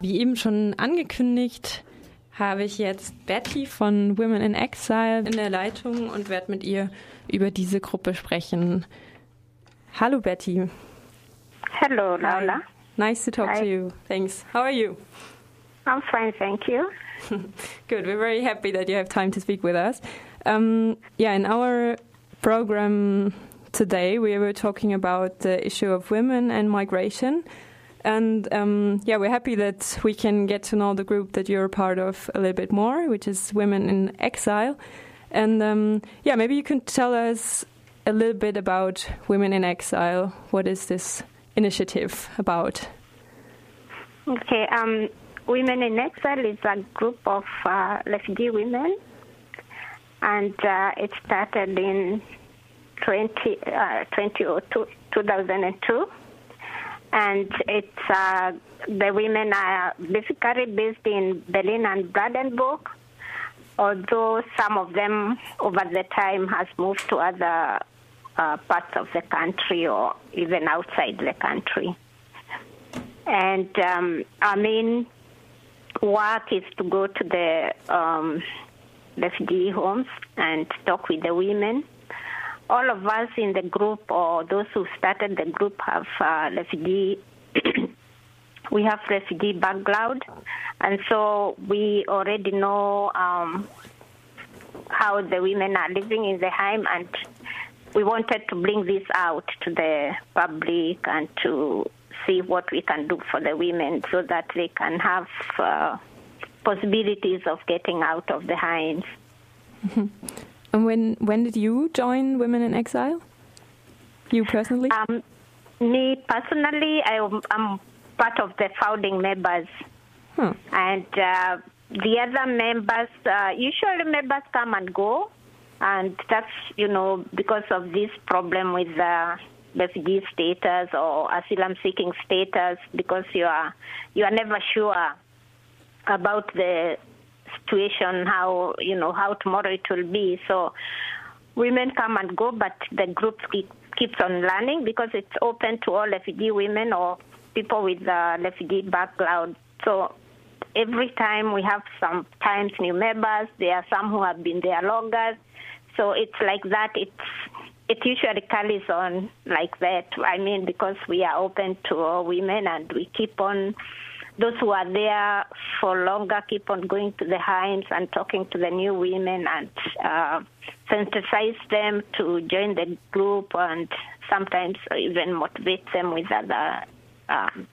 Wie eben schon angekündigt, habe ich jetzt Betty von Women in Exile in der Leitung und werde mit ihr über diese Gruppe sprechen. Hallo Betty. Hello, Laura. Nice to talk Hi. to you. Thanks. How are you? I'm fine, thank you. Good. We're very happy that you have time to speak with us. Um, yeah, in our program today, we were talking about the issue of women and migration. And um, yeah, we're happy that we can get to know the group that you're part of a little bit more, which is Women in Exile. And um, yeah, maybe you can tell us a little bit about Women in Exile. What is this initiative about? Okay, um, Women in Exile is a group of uh, refugee women, and uh, it started in 20, uh, 2002, 2002. And it's uh, the women are basically based in Berlin and Brandenburg, although some of them over the time has moved to other uh, parts of the country or even outside the country. And um, our main work is to go to the um, refugee homes and talk with the women. All of us in the group, or those who started the group, have uh, refugee. we have refugee background, and so we already know um, how the women are living in the home, and we wanted to bring this out to the public and to see what we can do for the women so that they can have uh, possibilities of getting out of the homes. And when when did you join Women in Exile? You personally? Um, me personally, I am I'm part of the founding members, and uh, the other members, uh, usually members come and go, and that's you know because of this problem with uh, refugee status or asylum seeking status, because you are you are never sure about the situation, how you know how tomorrow it will be. So women come and go, but the group keep, keeps on learning because it's open to all refugee women or people with uh, a refugee background. So every time we have sometimes new members, there are some who have been there longer. So it's like that. It's it usually carries on like that. I mean, because we are open to all women and we keep on those who are there for longer keep on going to the homes and talking to the new women and uh, sensitize them to join the group and sometimes even motivate them with other um,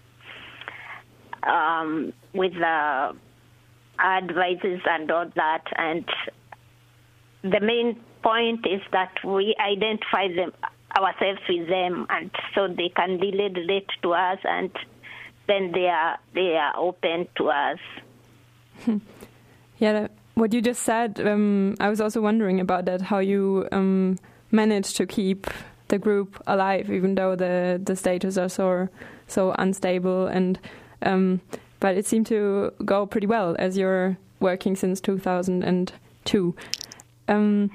um, with uh, advices and all that. And the main point is that we identify them ourselves with them, and so they can relate to us, and then they are they are open to us. Yeah, what you just said, um, I was also wondering about that. How you um, managed to keep the group alive, even though the the status are so so unstable, and um, but it seemed to go pretty well as you're working since 2002. Um,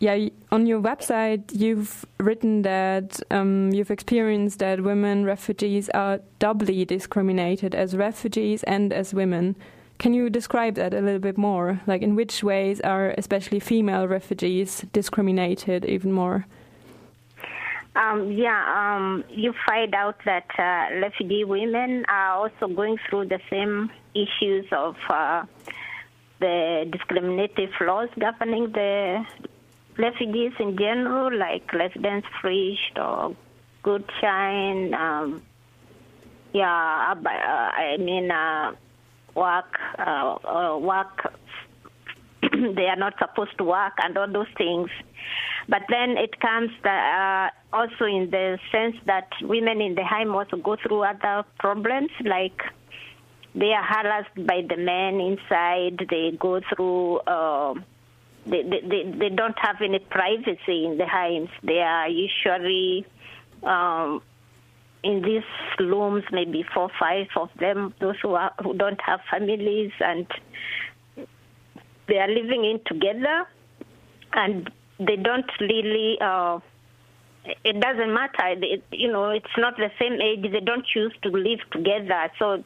yeah, on your website, you've written that um, you've experienced that women refugees are doubly discriminated as refugees and as women. Can you describe that a little bit more? Like, in which ways are especially female refugees discriminated even more? Um, yeah, um, you find out that uh, refugee women are also going through the same issues of uh, the discriminative laws governing the refugees in general, like residence free or good shine. Um, yeah, uh, I mean, uh, work, uh, uh, work. they are not supposed to work and all those things. But then it comes uh, also in the sense that women in the home also go through other problems, like they are harassed by the men inside. They go through. They, they, they, don't have any privacy in the homes. They are usually um, in these rooms, maybe four, five of them. Those who are who don't have families and they are living in together, and they don't really. Uh, it doesn't matter. It, you know, it's not the same age. They don't choose to live together, so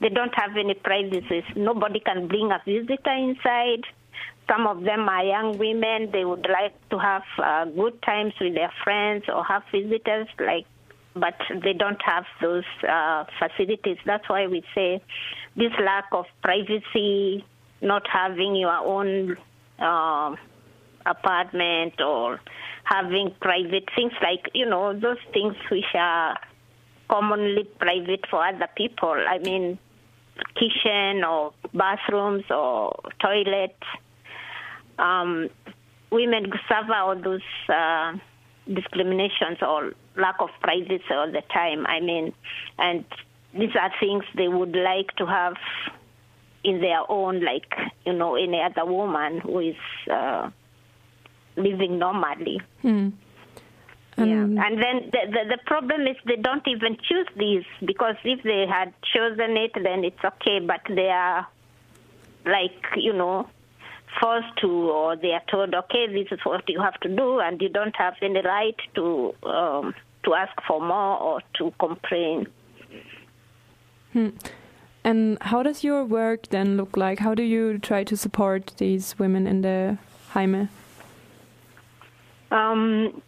they don't have any privacy. Nobody can bring a visitor inside. Some of them are young women. They would like to have uh, good times with their friends or have visitors, like, but they don't have those uh, facilities. That's why we say this lack of privacy, not having your own uh, apartment or having private things like you know those things which are commonly private for other people. I mean, kitchen or bathrooms or toilets. Um, women suffer all those uh, discriminations or lack of privacy all the time. I mean, and these are things they would like to have in their own, like you know, any other woman who is uh, living normally. Hmm. yeah. And then the, the, the problem is they don't even choose these because if they had chosen it, then it's okay. But they are like you know forced to, or they are told, okay, this is what you have to do, and you don't have any right to um, to ask for more or to complain. Hmm. And how does your work then look like? How do you try to support these women in the Heime? Um,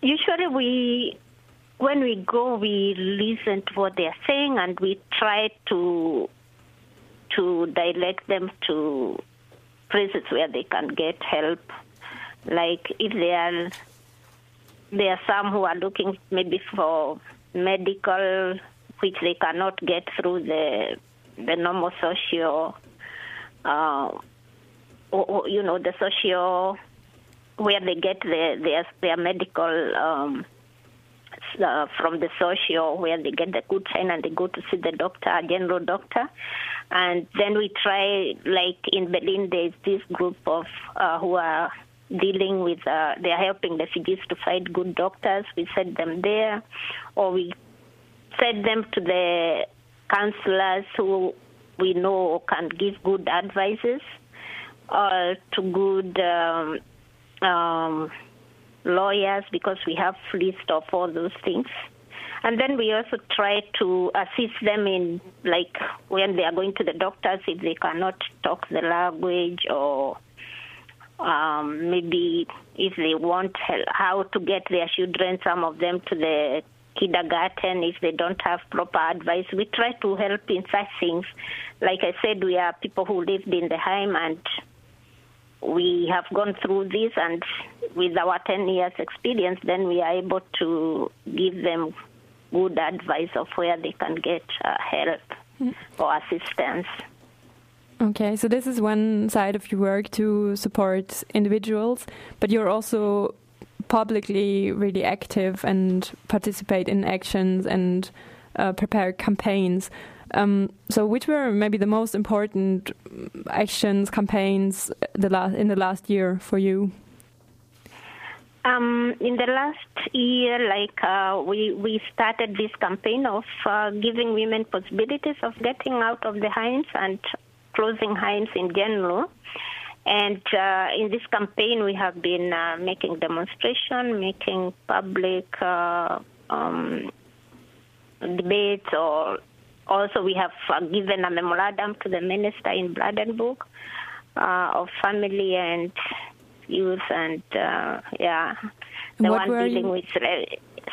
usually, we when we go, we listen to what they are saying, and we try to to direct them to places where they can get help. Like if they are there are some who are looking maybe for medical which they cannot get through the the normal social uh, or, or, you know the social where they get their their, their medical um, uh, from the social where they get the Gutschein and they go to see the doctor, general doctor. And then we try, like in Berlin, there's this group of uh, who are dealing with, uh, they are helping the refugees to find good doctors. We send them there, or we send them to the counselors who we know can give good advices, or to good um, um, lawyers because we have list of all those things. And then we also try to assist them in, like, when they are going to the doctors, if they cannot talk the language or um, maybe if they want how to get their children, some of them to the kindergarten if they don't have proper advice. We try to help in such things. Like I said, we are people who lived in the home and we have gone through this and with our 10 years experience, then we are able to give them good advice of where they can get uh, help mm. or assistance. Okay, so this is one side of your work to support individuals, but you're also publicly really active and participate in actions and uh, prepare campaigns. Um, so, which were maybe the most important actions, campaigns the last in the last year for you? Um, in the last year, like uh, we we started this campaign of uh, giving women possibilities of getting out of the Heims and closing Heims in general. And uh, in this campaign, we have been uh, making demonstration, making public uh, um, debates, or also we have uh, given a memorandum to the minister in Brandenburg uh, of family and youth, and uh, yeah, the what one dealing you... with.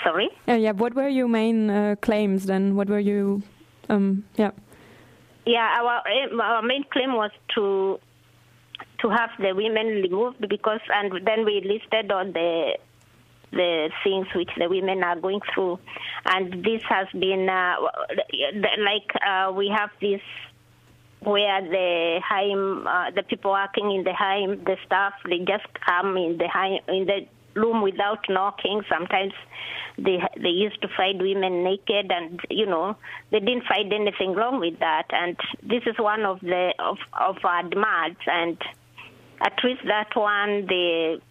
sorry. yeah. What were your main claims then? What were you? Um, yeah. Yeah, our our main claim was to to have the women removed because, and then we listed all the the things which the women are going through, and this has been uh, like uh, we have this where the Heim, uh, the people working in the Heim, the staff, they just come in the Heim, in the room without knocking. Sometimes they they used to find women naked, and you know they didn't find anything wrong with that. And this is one of the of of our demands, and at least that one, the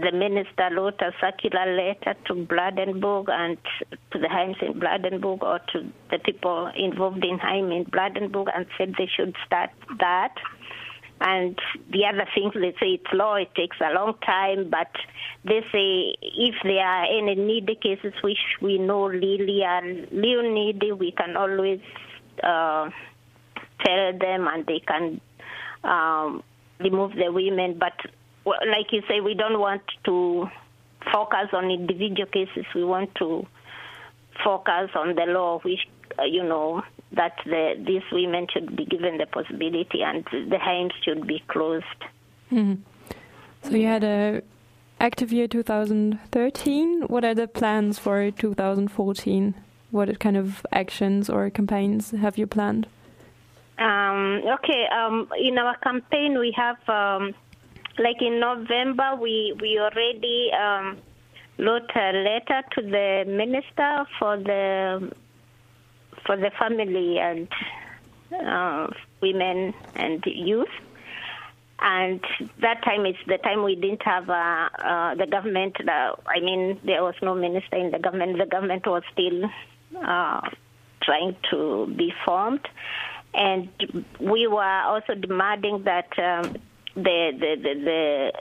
the minister wrote a circular letter to Brandenburg and to the Heims in Brandenburg or to the people involved in Heim in Brandenburg and said they should start that. And the other things, they say it's law, it takes a long time, but they say if there are any needy cases which we know really are real needy, we can always uh, tell them and they can um, remove the women. But like you say, we don't want to focus on individual cases. We want to focus on the law, which uh, you know that the, these women should be given the possibility and the homes should be closed. Mm-hmm. So you had a active year 2013. What are the plans for 2014? What kind of actions or campaigns have you planned? Um, okay, um, in our campaign we have, um, like in November, we we already um, wrote a letter to the minister for the for the family and uh, women and youth. And that time is the time we didn't have uh, uh, the government. Uh, I mean, there was no minister in the government. The government was still uh, trying to be formed, and we were also demanding that um, the, the the the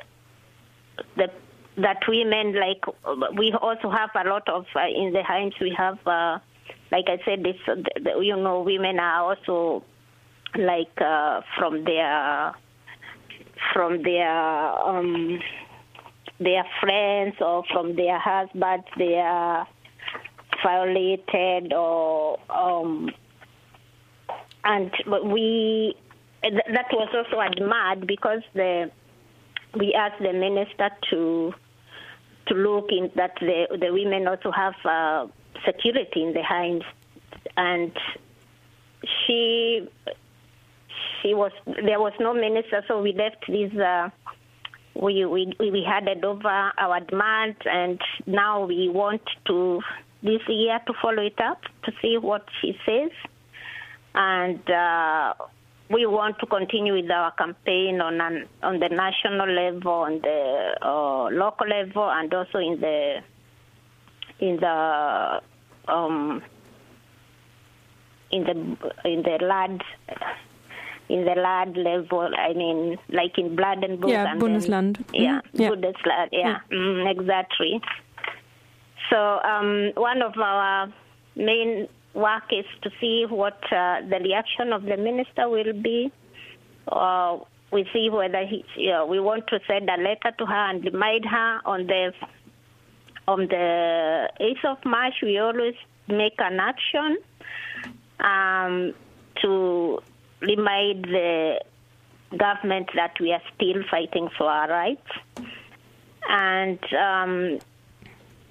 the that women like we also have a lot of uh, in the homes we have uh, like I said this the, you know women are also like uh, from their from their um, their friends or from their husbands they are violated or um, and we that was also admired because the we asked the minister to to look in that the the women also have uh, security in the homes, and she she was there was no minister, so we left this. Uh, we we we handed over our demand, and now we want to this year to follow it up to see what she says, and. Uh, we want to continue with our campaign on an, on the national level, on the uh, local level, and also in the in the um, in the in the land in the land level. I mean, like in Brandenburg. Yeah, and Bundesland. Then, yeah, mm-hmm. yeah, Bundesland. Yeah, yeah. Mm, exactly. So um, one of our main work is to see what uh, the reaction of the minister will be. Uh, we see whether he, you know, we want to send a letter to her and remind her on the on the 8th of March. We always make an action um, to remind the government that we are still fighting for our rights. And um,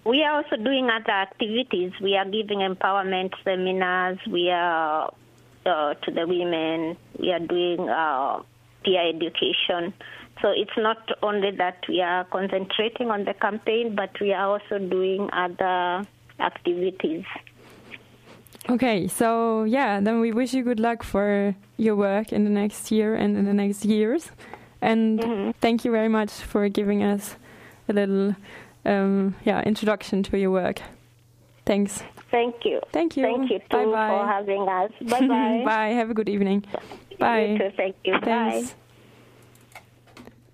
we are also doing other activities. We are giving empowerment seminars. We are uh, to the women. We are doing uh, peer education. So it's not only that we are concentrating on the campaign, but we are also doing other activities. Okay, so yeah, then we wish you good luck for your work in the next year and in the next years. And mm-hmm. thank you very much for giving us a little um, yeah introduction to your work. Thanks. Thank you. Thank you. Thank you too bye bye. for having us. Bye bye. bye. Have a good evening. Bye. You too. Thank you. Thanks. Bye.